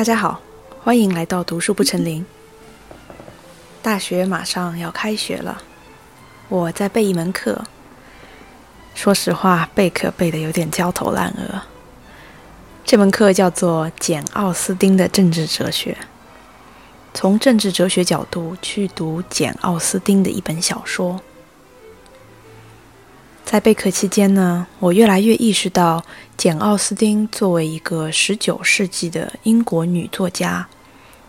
大家好，欢迎来到读书不成林。大学马上要开学了，我在备一门课。说实话，备课备的有点焦头烂额。这门课叫做简·奥斯汀的政治哲学，从政治哲学角度去读简·奥斯汀的一本小说。在备课期间呢，我越来越意识到，简·奥斯汀作为一个十九世纪的英国女作家，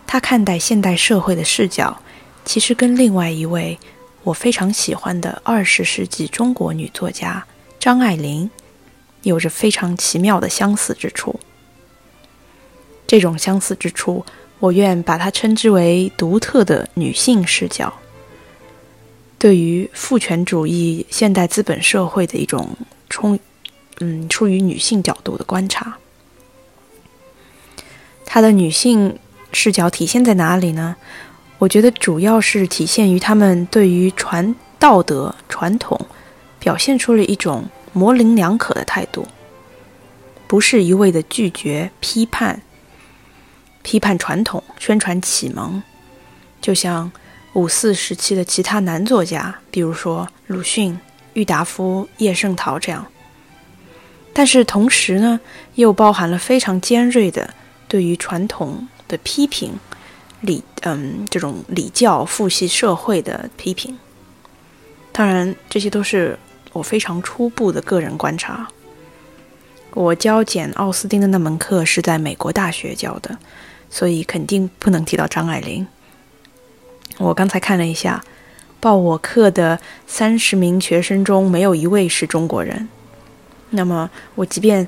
她看待现代社会的视角，其实跟另外一位我非常喜欢的二十世纪中国女作家张爱玲，有着非常奇妙的相似之处。这种相似之处，我愿把它称之为独特的女性视角。对于父权主义现代资本社会的一种冲，嗯，出于女性角度的观察，她的女性视角体现在哪里呢？我觉得主要是体现于他们对于传道德传统表现出了一种模棱两可的态度，不是一味的拒绝批判，批判传统，宣传启蒙，就像。五四时期的其他男作家，比如说鲁迅、郁达夫、叶圣陶这样，但是同时呢，又包含了非常尖锐的对于传统的批评，礼嗯这种礼教父系社会的批评。当然，这些都是我非常初步的个人观察。我教简·奥斯汀的那门课是在美国大学教的，所以肯定不能提到张爱玲。我刚才看了一下，报我课的三十名学生中没有一位是中国人。那么，我即便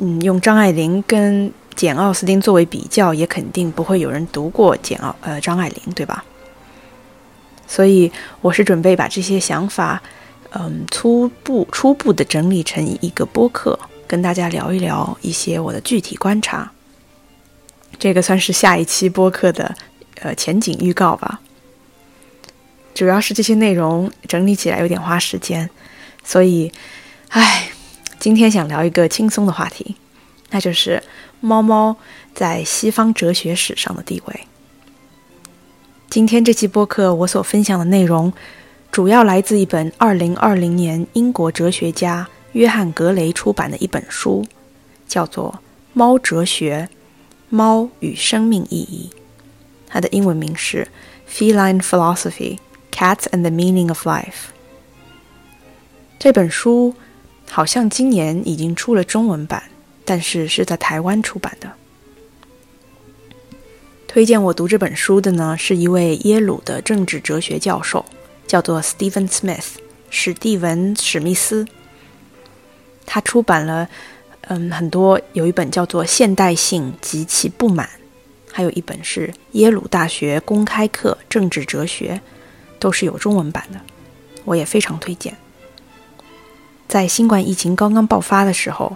嗯用张爱玲跟简奥斯汀作为比较，也肯定不会有人读过简奥呃张爱玲，对吧？所以，我是准备把这些想法嗯初步初步的整理成一个播客，跟大家聊一聊一些我的具体观察。这个算是下一期播客的呃前景预告吧。主要是这些内容整理起来有点花时间，所以，唉，今天想聊一个轻松的话题，那就是猫猫在西方哲学史上的地位。今天这期播客我所分享的内容，主要来自一本二零二零年英国哲学家约翰·格雷出版的一本书，叫做《猫哲学：猫与生命意义》，它的英文名是《Feline Philosophy》。Cats and the Meaning of Life 这本书好像今年已经出了中文版，但是是在台湾出版的。推荐我读这本书的呢，是一位耶鲁的政治哲学教授，叫做 Steven Smith，史蒂文·史密斯。他出版了嗯很多，有一本叫做《现代性及其不满》，还有一本是耶鲁大学公开课政治哲学。都是有中文版的，我也非常推荐。在新冠疫情刚刚爆发的时候，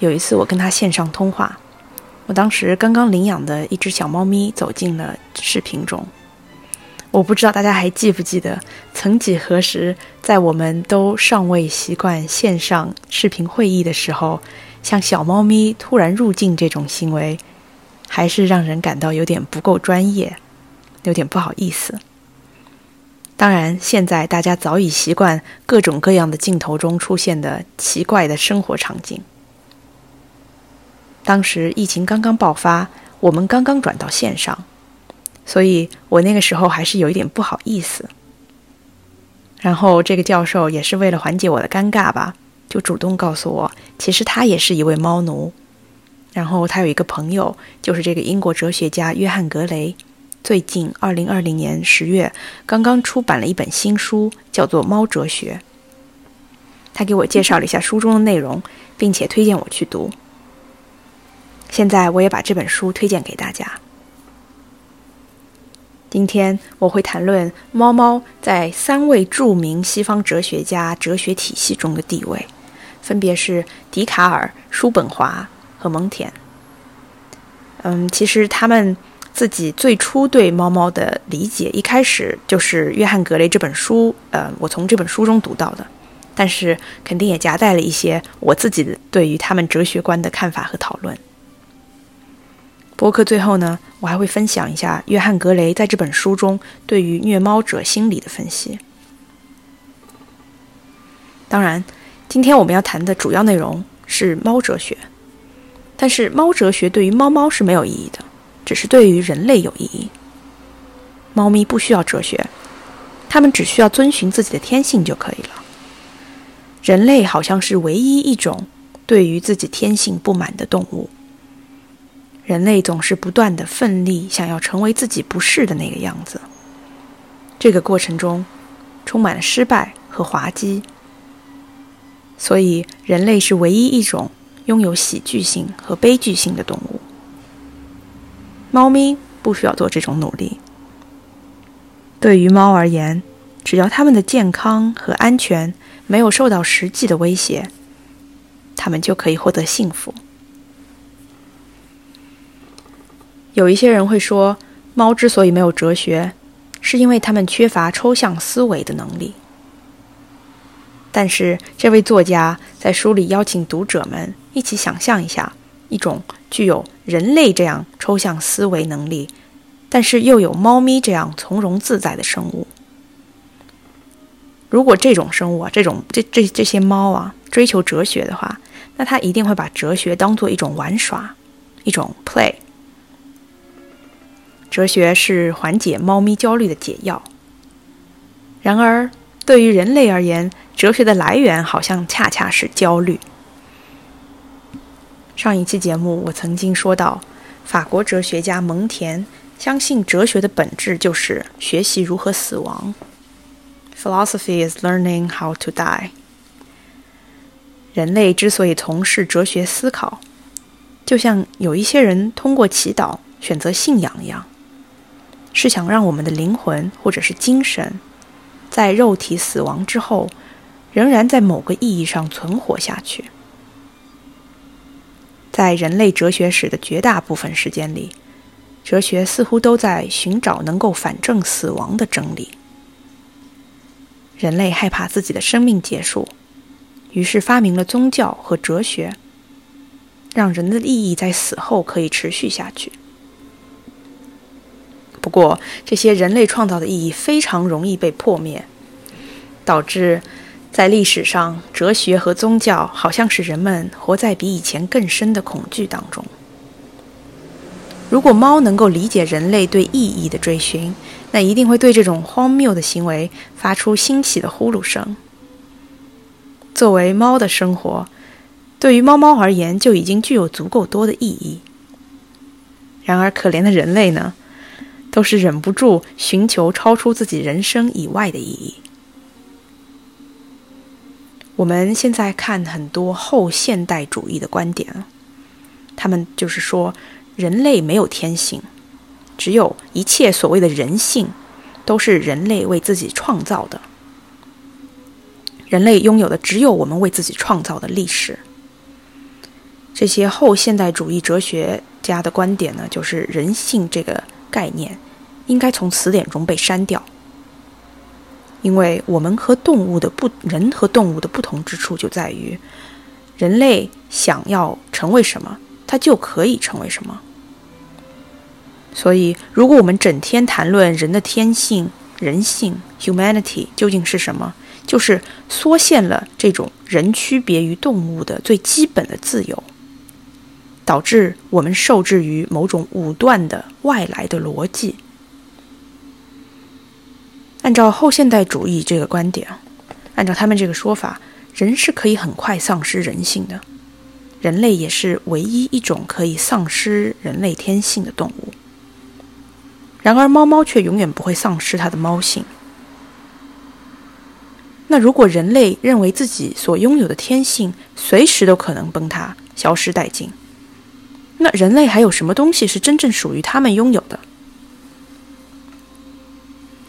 有一次我跟他线上通话，我当时刚刚领养的一只小猫咪走进了视频中。我不知道大家还记不记得，曾几何时，在我们都尚未习惯线上视频会议的时候，像小猫咪突然入境这种行为，还是让人感到有点不够专业，有点不好意思。当然，现在大家早已习惯各种各样的镜头中出现的奇怪的生活场景。当时疫情刚刚爆发，我们刚刚转到线上，所以我那个时候还是有一点不好意思。然后这个教授也是为了缓解我的尴尬吧，就主动告诉我，其实他也是一位猫奴，然后他有一个朋友，就是这个英国哲学家约翰·格雷。最近，二零二零年十月，刚刚出版了一本新书，叫做《猫哲学》。他给我介绍了一下书中的内容，并且推荐我去读。现在，我也把这本书推荐给大家。今天我会谈论猫猫在三位著名西方哲学家哲学体系中的地位，分别是笛卡尔、叔本华和蒙恬。嗯，其实他们。自己最初对猫猫的理解，一开始就是约翰·格雷这本书，呃，我从这本书中读到的，但是肯定也夹带了一些我自己对于他们哲学观的看法和讨论。播客最后呢，我还会分享一下约翰·格雷在这本书中对于虐猫者心理的分析。当然，今天我们要谈的主要内容是猫哲学，但是猫哲学对于猫猫是没有意义的，只是对于人类有意义。猫咪不需要哲学，它们只需要遵循自己的天性就可以了。人类好像是唯一一种对于自己天性不满的动物。人类总是不断的奋力，想要成为自己不是的那个样子。这个过程中充满了失败和滑稽，所以人类是唯一一种拥有喜剧性和悲剧性的动物。猫咪不需要做这种努力。对于猫而言，只要它们的健康和安全没有受到实际的威胁，它们就可以获得幸福。有一些人会说，猫之所以没有哲学，是因为它们缺乏抽象思维的能力。但是，这位作家在书里邀请读者们一起想象一下，一种具有人类这样抽象思维能力，但是又有猫咪这样从容自在的生物。如果这种生物啊，这种这这这些猫啊，追求哲学的话，那它一定会把哲学当做一种玩耍，一种 play。哲学是缓解猫咪焦虑的解药。然而，对于人类而言，哲学的来源好像恰恰是焦虑。上一期节目我曾经说到，法国哲学家蒙田相信哲学的本质就是学习如何死亡。Philosophy is learning how to die。人类之所以从事哲学思考，就像有一些人通过祈祷选择信仰一样。是想让我们的灵魂或者是精神，在肉体死亡之后，仍然在某个意义上存活下去。在人类哲学史的绝大部分时间里，哲学似乎都在寻找能够反证死亡的真理。人类害怕自己的生命结束，于是发明了宗教和哲学，让人的意义在死后可以持续下去。不过，这些人类创造的意义非常容易被破灭，导致在历史上，哲学和宗教好像是人们活在比以前更深的恐惧当中。如果猫能够理解人类对意义的追寻，那一定会对这种荒谬的行为发出欣喜的呼噜声。作为猫的生活，对于猫猫而言就已经具有足够多的意义。然而，可怜的人类呢？都是忍不住寻求超出自己人生以外的意义。我们现在看很多后现代主义的观点，他们就是说人类没有天性，只有一切所谓的人性都是人类为自己创造的。人类拥有的只有我们为自己创造的历史。这些后现代主义哲学家的观点呢，就是人性这个。概念应该从词典中被删掉，因为我们和动物的不人和动物的不同之处就在于，人类想要成为什么，它就可以成为什么。所以，如果我们整天谈论人的天性、人性 （humanity） 究竟是什么，就是缩限了这种人区别于动物的最基本的自由。导致我们受制于某种武断的外来的逻辑。按照后现代主义这个观点，按照他们这个说法，人是可以很快丧失人性的，人类也是唯一一种可以丧失人类天性的动物。然而，猫猫却永远不会丧失它的猫性。那如果人类认为自己所拥有的天性随时都可能崩塌、消失殆尽？那人类还有什么东西是真正属于他们拥有的？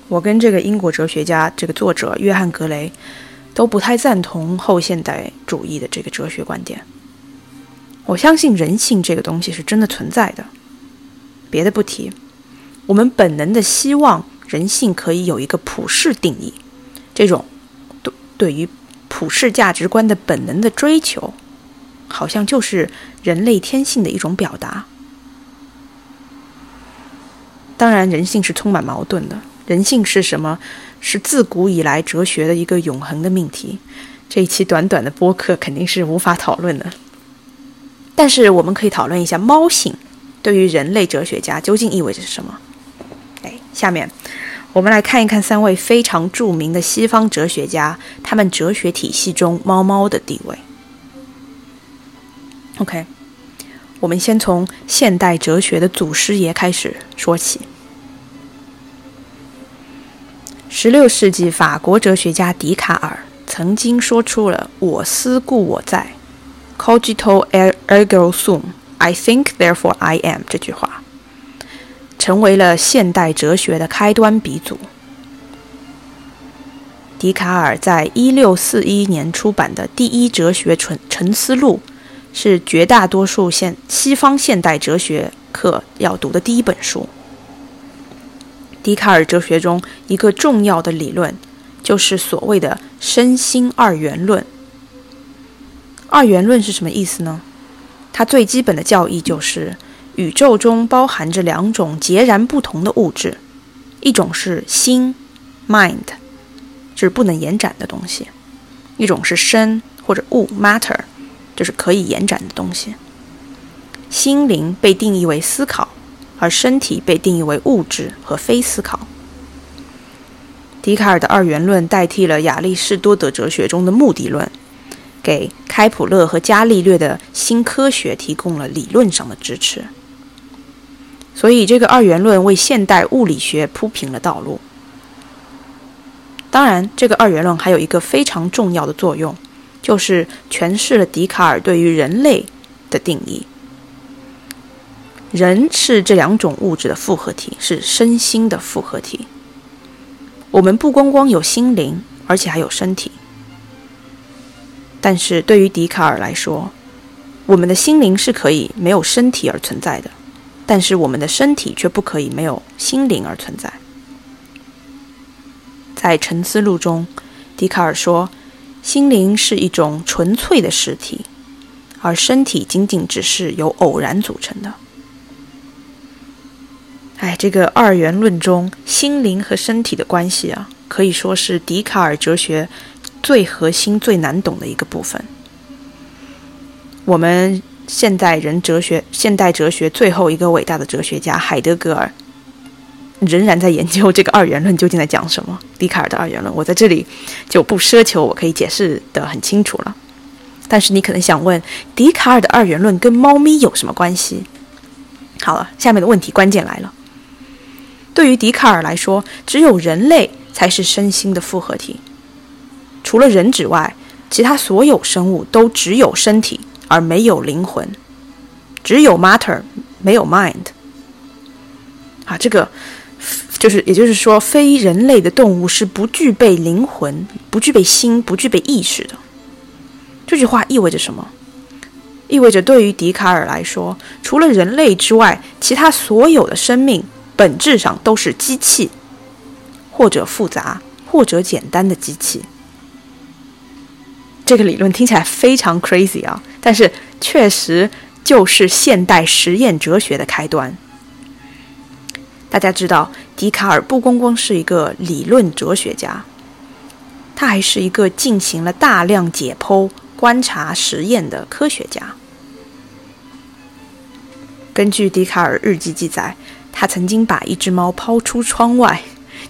我跟这个英国哲学家、这个作者约翰·格雷都不太赞同后现代主义的这个哲学观点。我相信人性这个东西是真的存在的。别的不提，我们本能的希望人性可以有一个普世定义，这种对对于普世价值观的本能的追求。好像就是人类天性的一种表达。当然，人性是充满矛盾的。人性是什么？是自古以来哲学的一个永恒的命题。这一期短短的播客肯定是无法讨论的。但是我们可以讨论一下猫性对于人类哲学家究竟意味着什么。哎，下面我们来看一看三位非常著名的西方哲学家，他们哲学体系中猫猫的地位。OK，我们先从现代哲学的祖师爷开始说起。十六世纪法国哲学家笛卡尔曾经说出了“我思故我在 ”（Cogito ergo sum），“I think therefore I am” 这句话，成为了现代哲学的开端鼻祖。笛卡尔在一六四一年出版的第一哲学沉沉思录，是绝大多数现西方现代哲学课要读的第一本书。笛卡尔哲学中一个重要的理论，就是所谓的身心二元论。二元论是什么意思呢？它最基本的教义就是，宇宙中包含着两种截然不同的物质，一种是心 （mind），就是不能延展的东西；一种是身或者物 （matter），就是可以延展的东西。心灵被定义为思考。而身体被定义为物质和非思考。笛卡尔的二元论代替了亚里士多德哲学中的目的论，给开普勒和伽利略的新科学提供了理论上的支持。所以，这个二元论为现代物理学铺平了道路。当然，这个二元论还有一个非常重要的作用，就是诠释了笛卡尔对于人类的定义。人是这两种物质的复合体，是身心的复合体。我们不光光有心灵，而且还有身体。但是对于笛卡尔来说，我们的心灵是可以没有身体而存在的，但是我们的身体却不可以没有心灵而存在。在《沉思录》中，笛卡尔说，心灵是一种纯粹的实体，而身体仅仅只是由偶然组成的。哎，这个二元论中心灵和身体的关系啊，可以说是笛卡尔哲学最核心、最难懂的一个部分。我们现代人哲学、现代哲学最后一个伟大的哲学家海德格尔，仍然在研究这个二元论究竟在讲什么。笛卡尔的二元论，我在这里就不奢求我可以解释的很清楚了。但是你可能想问，笛卡尔的二元论跟猫咪有什么关系？好了，下面的问题关键来了。对于笛卡尔来说，只有人类才是身心的复合体。除了人之外，其他所有生物都只有身体而没有灵魂，只有 matter 没有 mind。啊，这个就是，也就是说，非人类的动物是不具备灵魂、不具备心、不具备意识的。这句话意味着什么？意味着对于笛卡尔来说，除了人类之外，其他所有的生命。本质上都是机器，或者复杂，或者简单的机器。这个理论听起来非常 crazy 啊，但是确实就是现代实验哲学的开端。大家知道，笛卡尔不光光是一个理论哲学家，他还是一个进行了大量解剖、观察、实验的科学家。根据笛卡尔日记记载。他曾经把一只猫抛出窗外，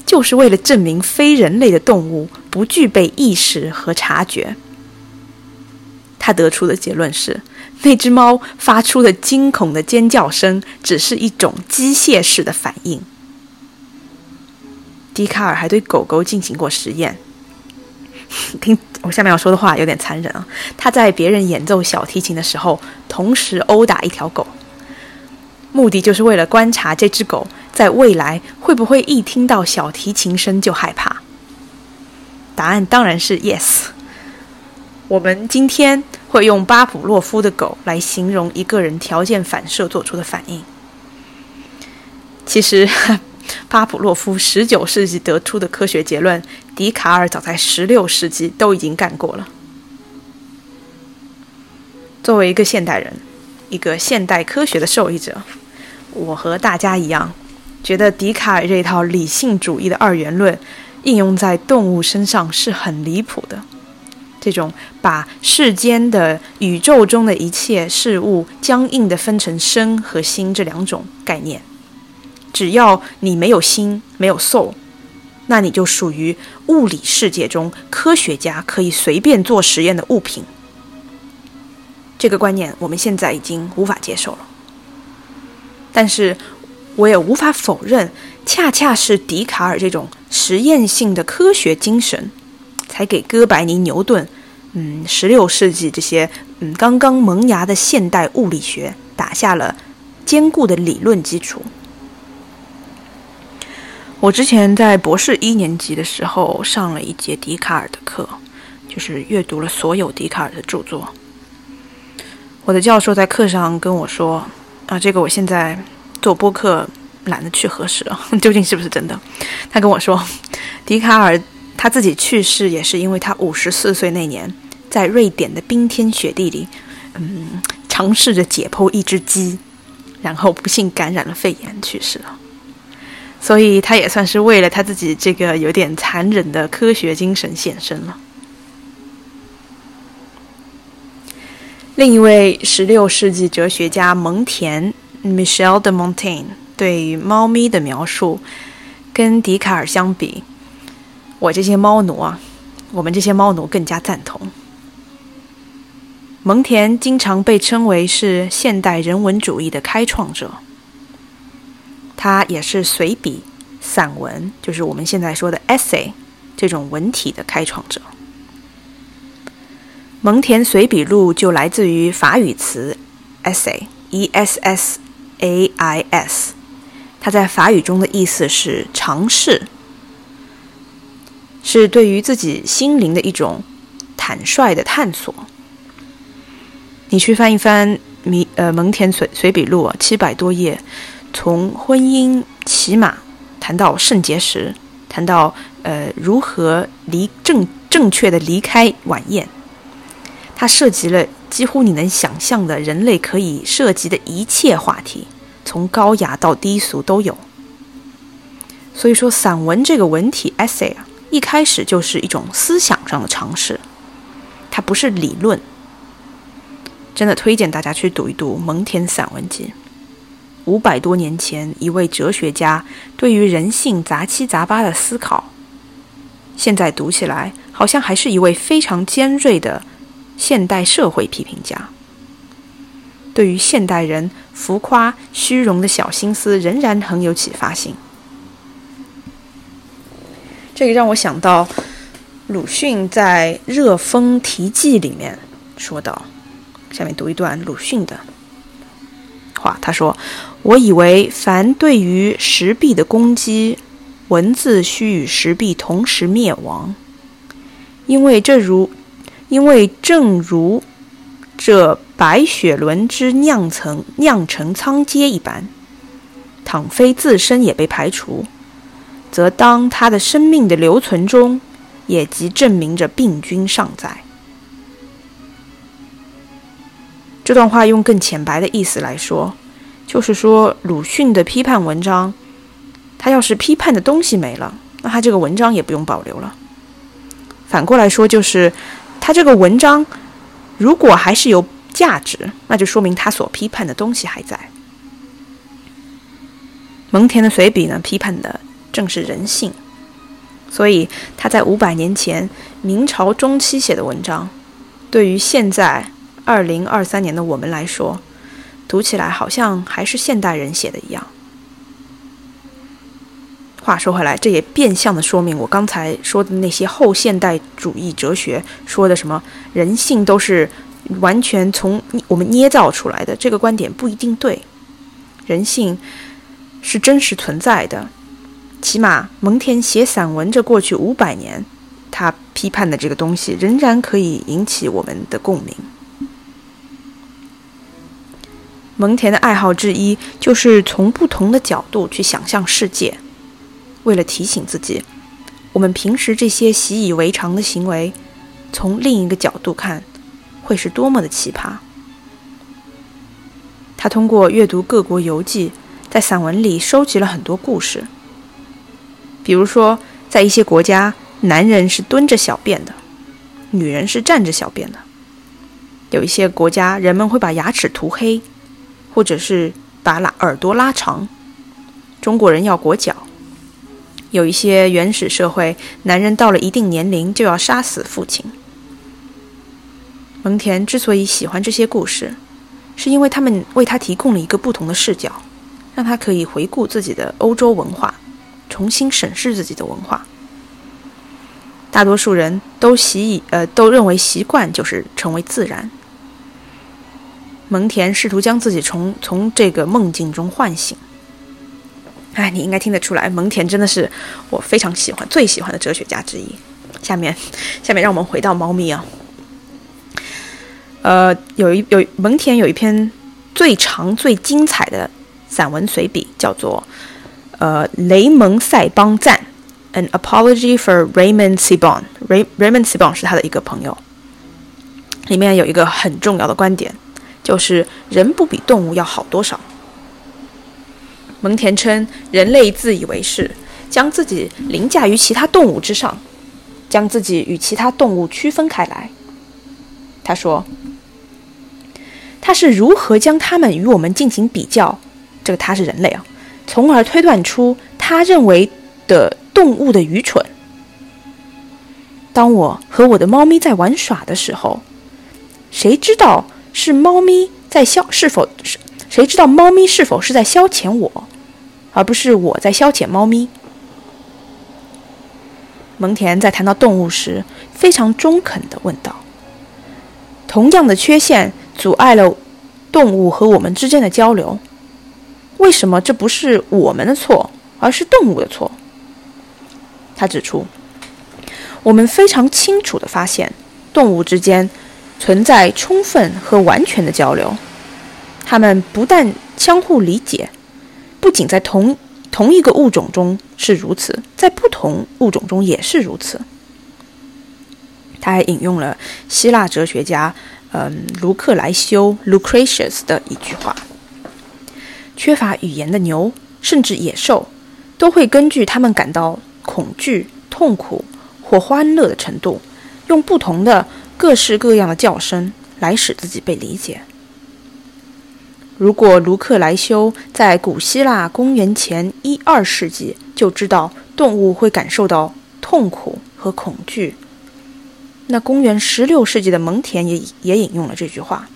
就是为了证明非人类的动物不具备意识和察觉。他得出的结论是，那只猫发出的惊恐的尖叫声只是一种机械式的反应。笛卡尔还对狗狗进行过实验。听我下面要说的话有点残忍啊！他在别人演奏小提琴的时候，同时殴打一条狗。目的就是为了观察这只狗在未来会不会一听到小提琴声就害怕。答案当然是 yes。我们今天会用巴甫洛夫的狗来形容一个人条件反射做出的反应。其实，巴甫洛夫十九世纪得出的科学结论，笛卡尔早在十六世纪都已经干过了。作为一个现代人，一个现代科学的受益者。我和大家一样，觉得笛卡尔这套理性主义的二元论应用在动物身上是很离谱的。这种把世间的宇宙中的一切事物僵硬地分成身和心这两种概念，只要你没有心，没有 soul，那你就属于物理世界中科学家可以随便做实验的物品。这个观念我们现在已经无法接受了，但是我也无法否认，恰恰是笛卡尔这种实验性的科学精神。才给哥白尼、牛顿，嗯，十六世纪这些嗯刚刚萌芽的现代物理学打下了坚固的理论基础。我之前在博士一年级的时候上了一节笛卡尔的课，就是阅读了所有笛卡尔的著作。我的教授在课上跟我说：“啊，这个我现在做播客懒得去核实了，究竟是不是真的？”他跟我说，笛卡尔。他自己去世也是因为他五十四岁那年，在瑞典的冰天雪地里，嗯，尝试着解剖一只鸡，然后不幸感染了肺炎去世了。所以他也算是为了他自己这个有点残忍的科学精神献身了。另一位十六世纪哲学家蒙田 （Michel de Montaigne） 对于猫咪的描述，跟笛卡尔相比。我这些猫奴啊，我们这些猫奴更加赞同。蒙田经常被称为是现代人文主义的开创者，他也是随笔、散文，就是我们现在说的 essay 这种文体的开创者。蒙田随笔录就来自于法语词 essay，e s s a i s，它在法语中的意思是尝试。是对于自己心灵的一种坦率的探索。你去翻一翻米呃蒙田随随笔录，七百多页，从婚姻、骑马谈到肾结石，谈到呃如何离正正确的离开晚宴，它涉及了几乎你能想象的人类可以涉及的一切话题，从高雅到低俗都有。所以说，散文这个文体 essay 啊。一开始就是一种思想上的尝试，它不是理论。真的推荐大家去读一读《蒙田散文集》。五百多年前，一位哲学家对于人性杂七杂八的思考，现在读起来好像还是一位非常尖锐的现代社会批评家。对于现代人浮夸虚荣的小心思，仍然很有启发性。这个让我想到，鲁迅在《热风题记》里面说道：“下面读一段鲁迅的话，他说：‘我以为凡对于石壁的攻击，文字须与石壁同时灭亡，因为这如，因为正如这白雪轮之酿成酿成仓颉一般，倘非自身也被排除。’”则当他的生命的留存中，也即证明着病菌尚在。这段话用更浅白的意思来说，就是说鲁迅的批判文章，他要是批判的东西没了，那他这个文章也不用保留了。反过来说，就是他这个文章如果还是有价值，那就说明他所批判的东西还在。蒙田的随笔呢，批判的。正是人性，所以他在五百年前明朝中期写的文章，对于现在二零二三年的我们来说，读起来好像还是现代人写的一样。话说回来，这也变相的说明我刚才说的那些后现代主义哲学说的什么人性都是完全从我们捏造出来的，这个观点不一定对。人性是真实存在的。起码蒙田写散文这过去五百年，他批判的这个东西仍然可以引起我们的共鸣。蒙田的爱好之一就是从不同的角度去想象世界，为了提醒自己，我们平时这些习以为常的行为，从另一个角度看，会是多么的奇葩。他通过阅读各国游记。在散文里收集了很多故事。比如说，在一些国家，男人是蹲着小便的，女人是站着小便的。有一些国家，人们会把牙齿涂黑，或者是把拉耳朵拉长。中国人要裹脚。有一些原始社会，男人到了一定年龄就要杀死父亲。蒙恬之所以喜欢这些故事，是因为他们为他提供了一个不同的视角，让他可以回顾自己的欧洲文化，重新审视自己的文化。大多数人都习以呃都认为习惯就是成为自然。蒙恬试图将自己从从这个梦境中唤醒。哎，你应该听得出来，蒙田真的是我非常喜欢、最喜欢的哲学家之一。下面，下面让我们回到猫咪啊。呃，有一有蒙田有一篇最长、最精彩的散文随笔，叫做《呃雷蒙塞邦赞》，An Apology for Raymond Sebon。Ray Raymond Sebon 是他的一个朋友。里面有一个很重要的观点，就是人不比动物要好多少。蒙田称，人类自以为是，将自己凌驾于其他动物之上，将自己与其他动物区分开来。他说：“他是如何将他们与我们进行比较？这个他是人类啊，从而推断出他认为的动物的愚蠢。当我和我的猫咪在玩耍的时候，谁知道是猫咪在消？是否是？谁知道猫咪是否是在消遣我？”而不是我在消遣猫咪。蒙田在谈到动物时，非常中肯地问道：“同样的缺陷阻碍了动物和我们之间的交流，为什么这不是我们的错，而是动物的错？”他指出，我们非常清楚地发现，动物之间存在充分和完全的交流，它们不但相互理解。不仅在同同一个物种中是如此，在不同物种中也是如此。他还引用了希腊哲学家嗯卢克莱修 （Lucretius） 的一句话：“缺乏语言的牛，甚至野兽，都会根据他们感到恐惧、痛苦或欢乐的程度，用不同的各式各样的叫声来使自己被理解。”如果卢克莱修在古希腊公元前一二世纪就知道动物会感受到痛苦和恐惧，那公元十六世纪的蒙田也也引用了这句话。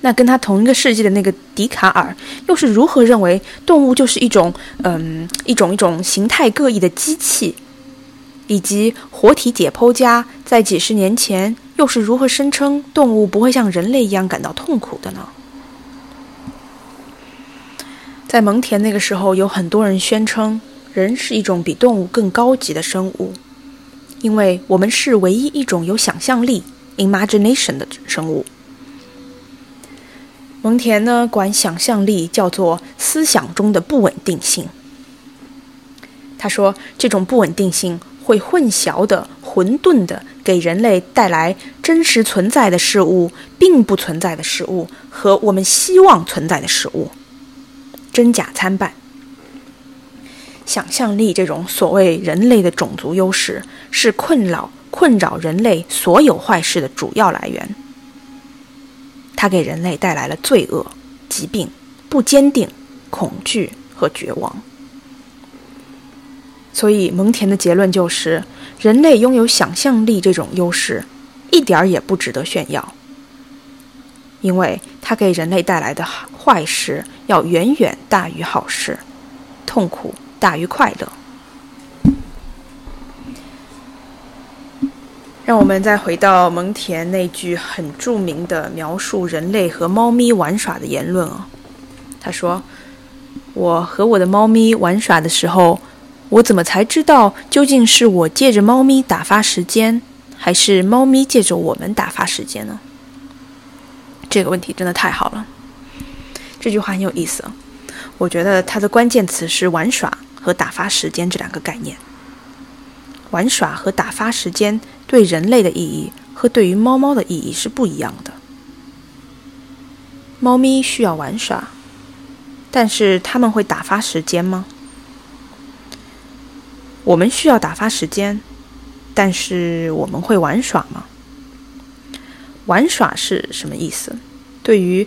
那跟他同一个世纪的那个笛卡尔又是如何认为动物就是一种嗯一种一种形态各异的机器？以及活体解剖家在几十年前又是如何声称动物不会像人类一样感到痛苦的呢？在蒙田那个时候，有很多人宣称人是一种比动物更高级的生物，因为我们是唯一一种有想象力 （imagination） 的生物。蒙田呢，管想象力叫做思想中的不稳定性。他说，这种不稳定性会混淆的、混沌的，给人类带来真实存在的事物、并不存在的事物和我们希望存在的事物。真假参半。想象力这种所谓人类的种族优势，是困扰困扰人类所有坏事的主要来源。它给人类带来了罪恶、疾病、不坚定、恐惧和绝望。所以，蒙田的结论就是：人类拥有想象力这种优势，一点儿也不值得炫耀。因为它给人类带来的坏事要远远大于好事，痛苦大于快乐。让我们再回到蒙田那句很著名的描述人类和猫咪玩耍的言论啊，他说：“我和我的猫咪玩耍的时候，我怎么才知道究竟是我借着猫咪打发时间，还是猫咪借着我们打发时间呢？”这个问题真的太好了，这句话很有意思。我觉得它的关键词是“玩耍”和“打发时间”这两个概念。玩耍和打发时间对人类的意义和对于猫猫的意义是不一样的。猫咪需要玩耍，但是他们会打发时间吗？我们需要打发时间，但是我们会玩耍吗？玩耍是什么意思？对于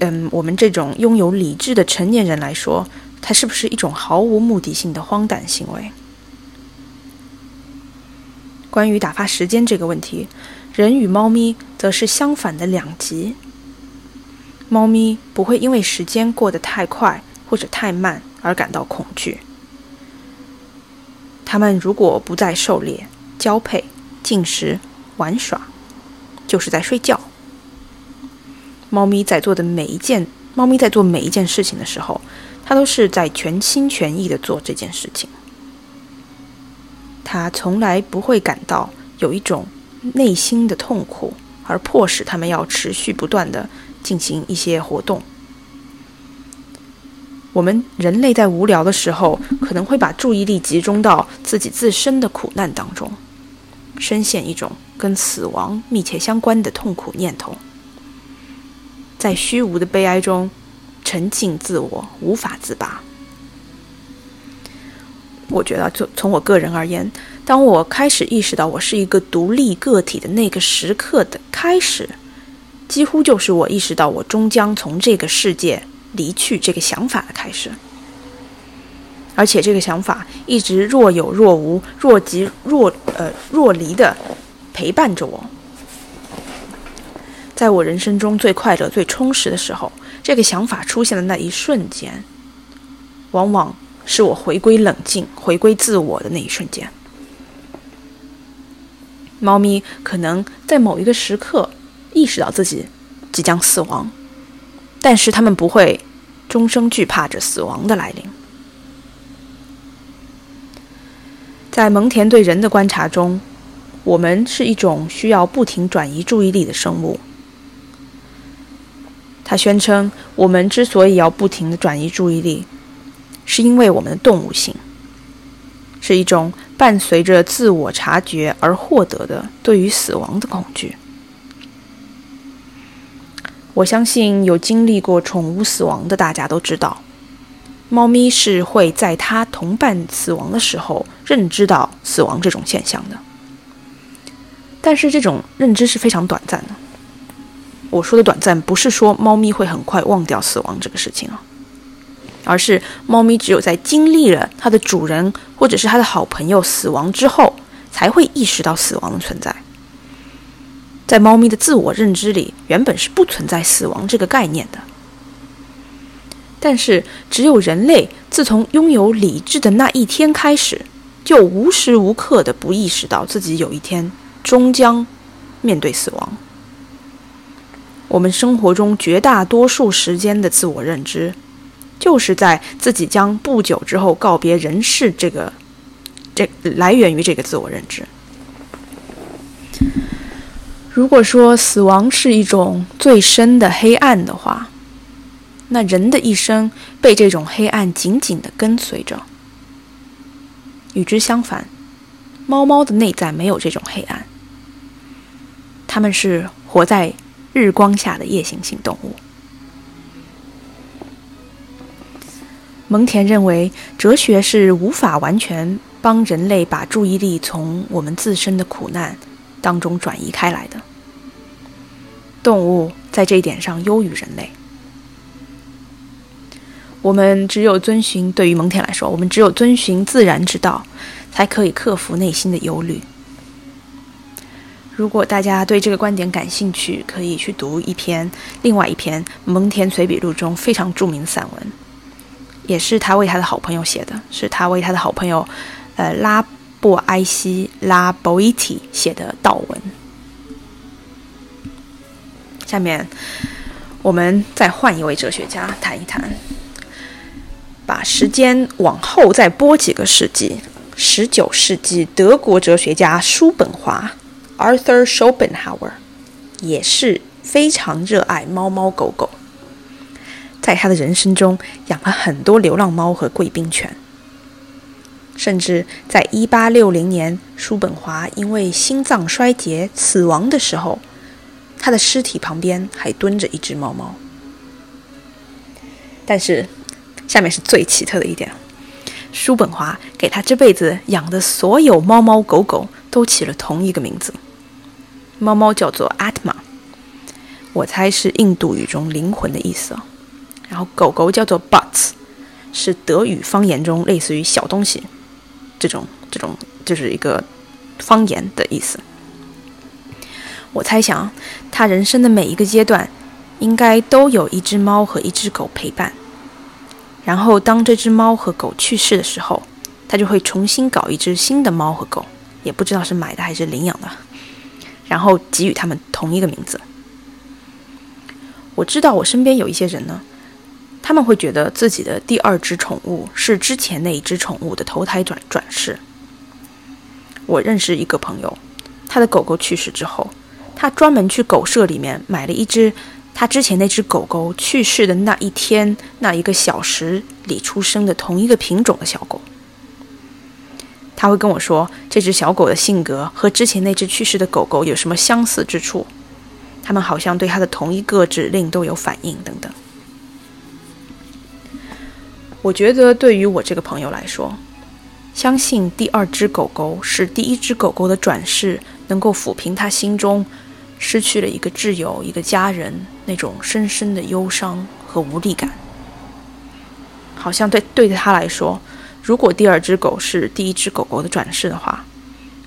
嗯我们这种拥有理智的成年人来说，它是不是一种毫无目的性的荒诞行为？关于打发时间这个问题，人与猫咪则是相反的两极。猫咪不会因为时间过得太快或者太慢而感到恐惧。它们如果不再狩猎、交配、进食、玩耍，就是在睡觉。猫咪在做的每一件，猫咪在做每一件事情的时候，它都是在全心全意的做这件事情。它从来不会感到有一种内心的痛苦，而迫使它们要持续不断的。进行一些活动。我们人类在无聊的时候，可能会把注意力集中到自己自身的苦难当中，深陷一种跟死亡密切相关的痛苦念头，在虚无的悲哀中沉浸自我，无法自拔。我觉得，就从我个人而言，当我开始意识到我是一个独立个体的那个时刻的开始。几乎就是我意识到我终将从这个世界离去这个想法的开始，而且这个想法一直若有若无、若即若呃若离的陪伴着我。在我人生中最快乐、最充实的时候，这个想法出现的那一瞬间，往往是我回归冷静、回归自我的那一瞬间。猫咪可能在某一个时刻。意识到自己即将死亡，但是它们不会终生惧怕着死亡的来临。在蒙田对人的观察中，我们是一种需要不停转移注意力的生物。他宣称，我们之所以要不停的转移注意力，是因为我们的动物性是一种伴随着自我察觉而获得的对于死亡的恐惧。我相信有经历过宠物死亡的大家都知道，猫咪是会在它同伴死亡的时候认知到死亡这种现象的。但是这种认知是非常短暂的。我说的短暂，不是说猫咪会很快忘掉死亡这个事情啊，而是猫咪只有在经历了它的主人或者是它的好朋友死亡之后，才会意识到死亡的存在。在猫咪的自我认知里，原本是不存在死亡这个概念的。但是，只有人类自从拥有理智的那一天开始，就无时无刻的不意识到自己有一天终将面对死亡。我们生活中绝大多数时间的自我认知，就是在自己将不久之后告别人世这个，这来源于这个自我认知。如果说死亡是一种最深的黑暗的话，那人的一生被这种黑暗紧紧的跟随着。与之相反，猫猫的内在没有这种黑暗，它们是活在日光下的夜行性动物。蒙田认为，哲学是无法完全帮人类把注意力从我们自身的苦难。当中转移开来的动物，在这一点上优于人类。我们只有遵循，对于蒙恬来说，我们只有遵循自然之道，才可以克服内心的忧虑。如果大家对这个观点感兴趣，可以去读一篇另外一篇蒙恬随笔录中非常著名的散文，也是他为他的好朋友写的，是他为他的好朋友，呃拉。布埃西拉博伊提写的悼文。下面，我们再换一位哲学家谈一谈，把时间往后再拨几个世纪，十九世纪德国哲学家叔本华 （Arthur Schopenhauer） 也是非常热爱猫猫狗狗，在他的人生中养了很多流浪猫和贵宾犬。甚至在1860年，叔本华因为心脏衰竭死亡的时候，他的尸体旁边还蹲着一只猫猫。但是，下面是最奇特的一点：叔本华给他这辈子养的所有猫猫狗狗都起了同一个名字，猫猫叫做 Atma，我猜是印度语中灵魂的意思。然后狗狗叫做 Butts，是德语方言中类似于小东西这种这种就是一个方言的意思。我猜想，他人生的每一个阶段，应该都有一只猫和一只狗陪伴。然后，当这只猫和狗去世的时候，他就会重新搞一只新的猫和狗，也不知道是买的还是领养的，然后给予他们同一个名字。我知道我身边有一些人呢，他们会觉得自己的第二只宠物是之前那一只宠物的投胎转转世。我认识一个朋友，他的狗狗去世之后。他专门去狗舍里面买了一只他之前那只狗狗去世的那一天那一个小时里出生的同一个品种的小狗。他会跟我说，这只小狗的性格和之前那只去世的狗狗有什么相似之处，他们好像对它的同一个指令都有反应等等。我觉得对于我这个朋友来说，相信第二只狗狗是第一只狗狗的转世，能够抚平他心中。失去了一个挚友、一个家人，那种深深的忧伤和无力感，好像对对他来说，如果第二只狗是第一只狗狗的转世的话，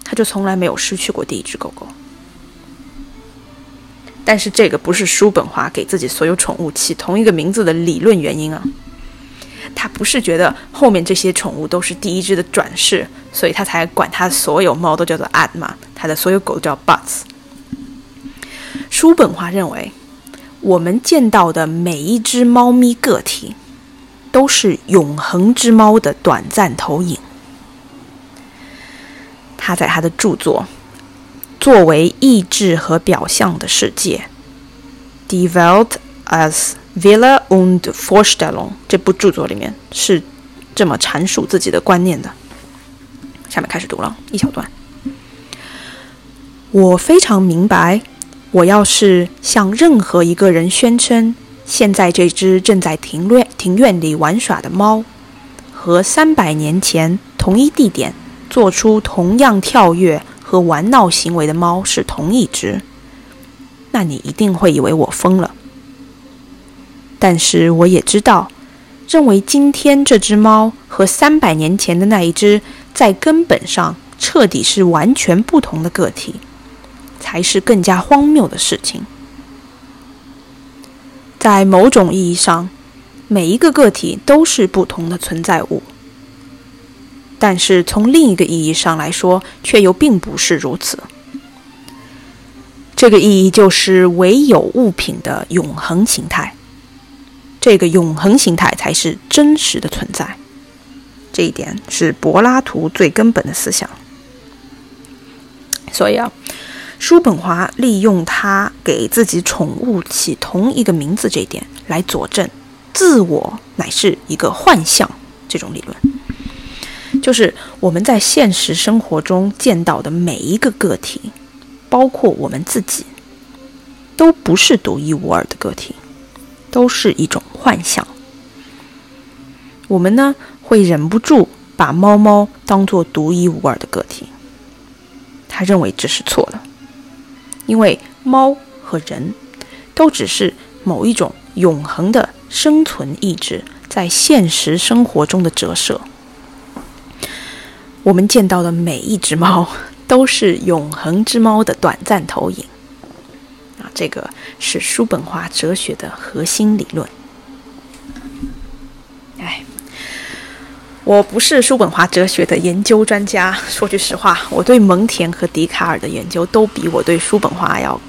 他就从来没有失去过第一只狗狗。但是这个不是叔本华给自己所有宠物起同一个名字的理论原因啊，他不是觉得后面这些宠物都是第一只的转世，所以他才管他所有猫都叫做 Adma，他的所有狗都叫 buts。叔本华认为，我们见到的每一只猫咪个体，都是永恒之猫的短暂投影。他在他的著作《作为意志和表象的世界》（Developed as Villa und Vorstellung） 这部著作里面是这么阐述自己的观念的。下面开始读了一小段。我非常明白。我要是向任何一个人宣称，现在这只正在庭院庭院里玩耍的猫，和三百年前同一地点做出同样跳跃和玩闹行为的猫是同一只，那你一定会以为我疯了。但是我也知道，认为今天这只猫和三百年前的那一只在根本上彻底是完全不同的个体。才是更加荒谬的事情。在某种意义上，每一个个体都是不同的存在物，但是从另一个意义上来说，却又并不是如此。这个意义就是唯有物品的永恒形态，这个永恒形态才是真实的存在。这一点是柏拉图最根本的思想。所以啊。叔本华利用他给自己宠物起同一个名字这一点来佐证自我乃是一个幻象这种理论，就是我们在现实生活中见到的每一个个体，包括我们自己，都不是独一无二的个体，都是一种幻象。我们呢会忍不住把猫猫当做独一无二的个体，他认为这是错的。因为猫和人都只是某一种永恒的生存意志在现实生活中的折射。我们见到的每一只猫 都是永恒之猫的短暂投影。啊，这个是叔本华哲学的核心理论。哎。我不是叔本华哲学的研究专家。说句实话，我对蒙田和笛卡尔的研究都比我对叔本华要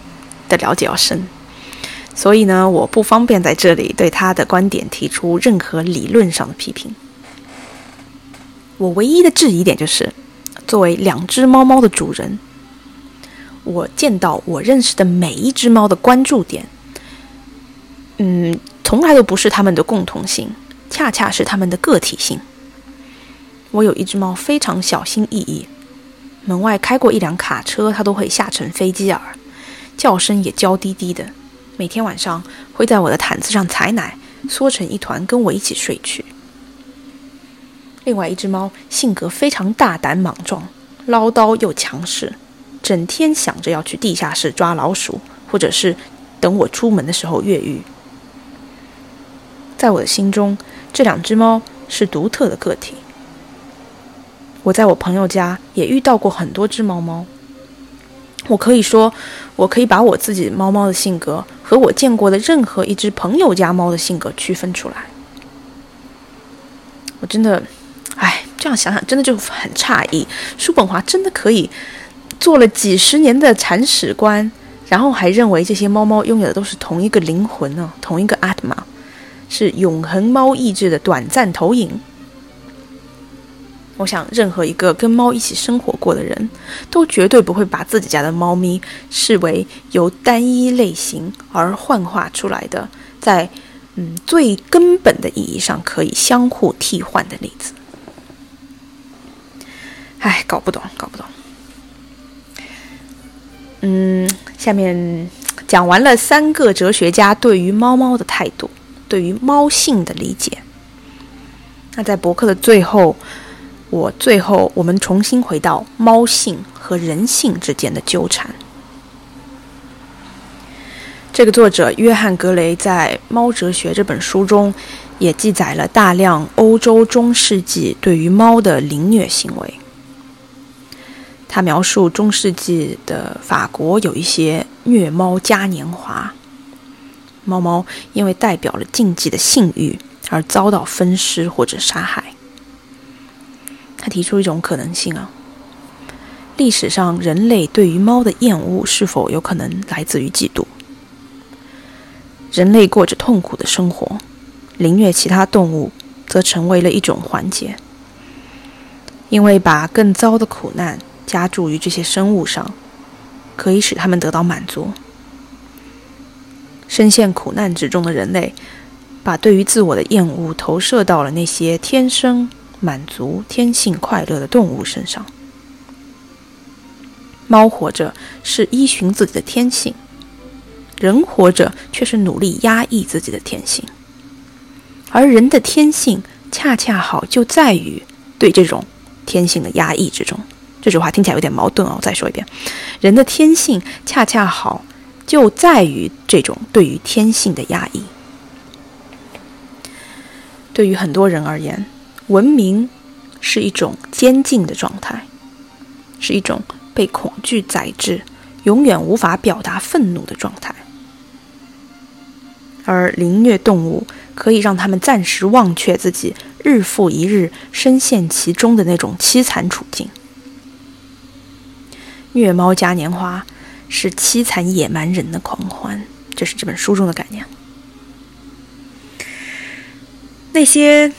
的了解要深，所以呢，我不方便在这里对他的观点提出任何理论上的批评。我唯一的质疑点就是，作为两只猫猫的主人，我见到我认识的每一只猫的关注点，嗯，从来都不是它们的共同性，恰恰是它们的个体性。我有一只猫，非常小心翼翼。门外开过一辆卡车，它都会下成飞机耳，叫声也娇滴滴的。每天晚上会在我的毯子上采奶，缩成一团跟我一起睡去。另外一只猫性格非常大胆莽撞，唠叨又强势，整天想着要去地下室抓老鼠，或者是等我出门的时候越狱。在我的心中，这两只猫是独特的个体。我在我朋友家也遇到过很多只猫猫。我可以说，我可以把我自己猫猫的性格和我见过的任何一只朋友家猫的性格区分出来。我真的。哎，这样想想真的就很诧异。叔本华真的可以做了几十年的铲屎官，然后还认为这些猫猫拥有的都是同一个灵魂呢，同一个阿特玛，是永恒猫意志的短暂投影。我想，任何一个跟猫一起生活过的人，都绝对不会把自己家的猫咪视为由单一类型而幻化出来的，在嗯最根本的意义上可以相互替换的例子。哎，搞不懂，搞不懂。嗯，下面讲完了三个哲学家对于猫猫的态度，对于猫性的理解。那在博客的最后，我最后我们重新回到猫性和人性之间的纠缠。这个作者约翰·格雷在《猫哲学》这本书中，也记载了大量欧洲中世纪对于猫的凌虐行为。他描述中世纪的法国有一些虐猫嘉年华，猫猫因为代表了禁忌的性欲而遭到分尸或者杀害。他提出一种可能性啊，历史上人类对于猫的厌恶是否有可能来自于嫉妒？人类过着痛苦的生活，凌虐其他动物则成为了一种环节，因为把更糟的苦难。加注于这些生物上，可以使他们得到满足。深陷苦难之中的人类，把对于自我的厌恶投射到了那些天生满足天性快乐的动物身上。猫活着是依循自己的天性，人活着却是努力压抑自己的天性。而人的天性恰恰好就在于对这种天性的压抑之中。这句话听起来有点矛盾哦。我再说一遍，人的天性恰恰好就在于这种对于天性的压抑。对于很多人而言，文明是一种监禁的状态，是一种被恐惧宰制、永远无法表达愤怒的状态。而凌虐动物可以让他们暂时忘却自己日复一日深陷其中的那种凄惨处境。虐猫嘉年华是凄惨野蛮人的狂欢，这是这本书中的概念。那些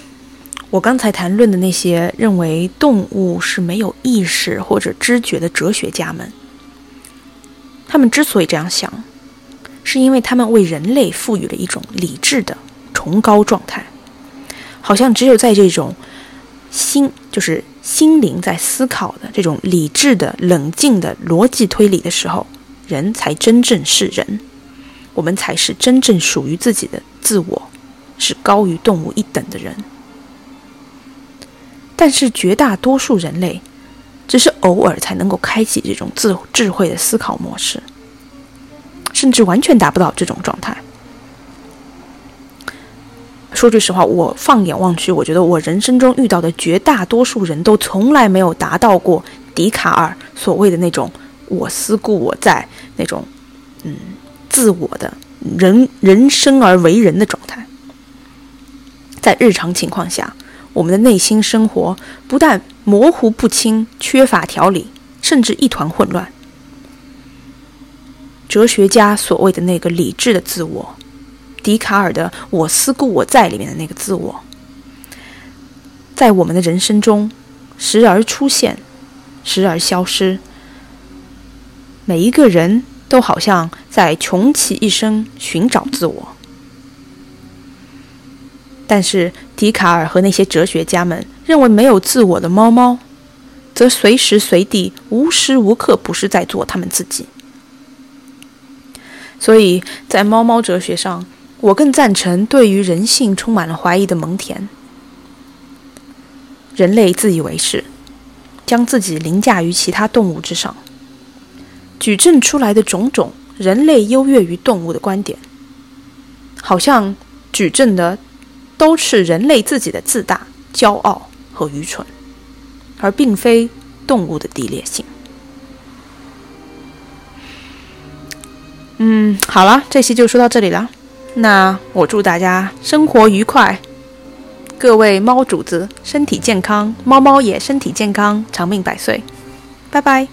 我刚才谈论的那些认为动物是没有意识或者知觉的哲学家们，他们之所以这样想，是因为他们为人类赋予了一种理智的崇高状态，好像只有在这种心就是。心灵在思考的这种理智的、冷静的逻辑推理的时候，人才真正是人，我们才是真正属于自己的自我，是高于动物一等的人。但是绝大多数人类，只是偶尔才能够开启这种自智慧的思考模式，甚至完全达不到这种状态。说句实话，我放眼望去，我觉得我人生中遇到的绝大多数人都从来没有达到过笛卡尔所谓的那种“我思故我在”那种，嗯，自我的人人生而为人的状态。在日常情况下，我们的内心生活不但模糊不清、缺乏条理，甚至一团混乱。哲学家所谓的那个理智的自我。笛卡尔的“我思故我在”里面的那个自我，在我们的人生中时而出现，时而消失。每一个人都好像在穷其一生寻找自我，但是笛卡尔和那些哲学家们认为，没有自我的猫猫，则随时随地、无时无刻不是在做他们自己。所以在猫猫哲学上。我更赞成对于人性充满了怀疑的蒙恬。人类自以为是，将自己凌驾于其他动物之上，举证出来的种种人类优越于动物的观点，好像举证的都是人类自己的自大、骄傲和愚蠢，而并非动物的低劣性。嗯，好了，这期就说到这里了。那我祝大家生活愉快，各位猫主子身体健康，猫猫也身体健康，长命百岁，拜拜。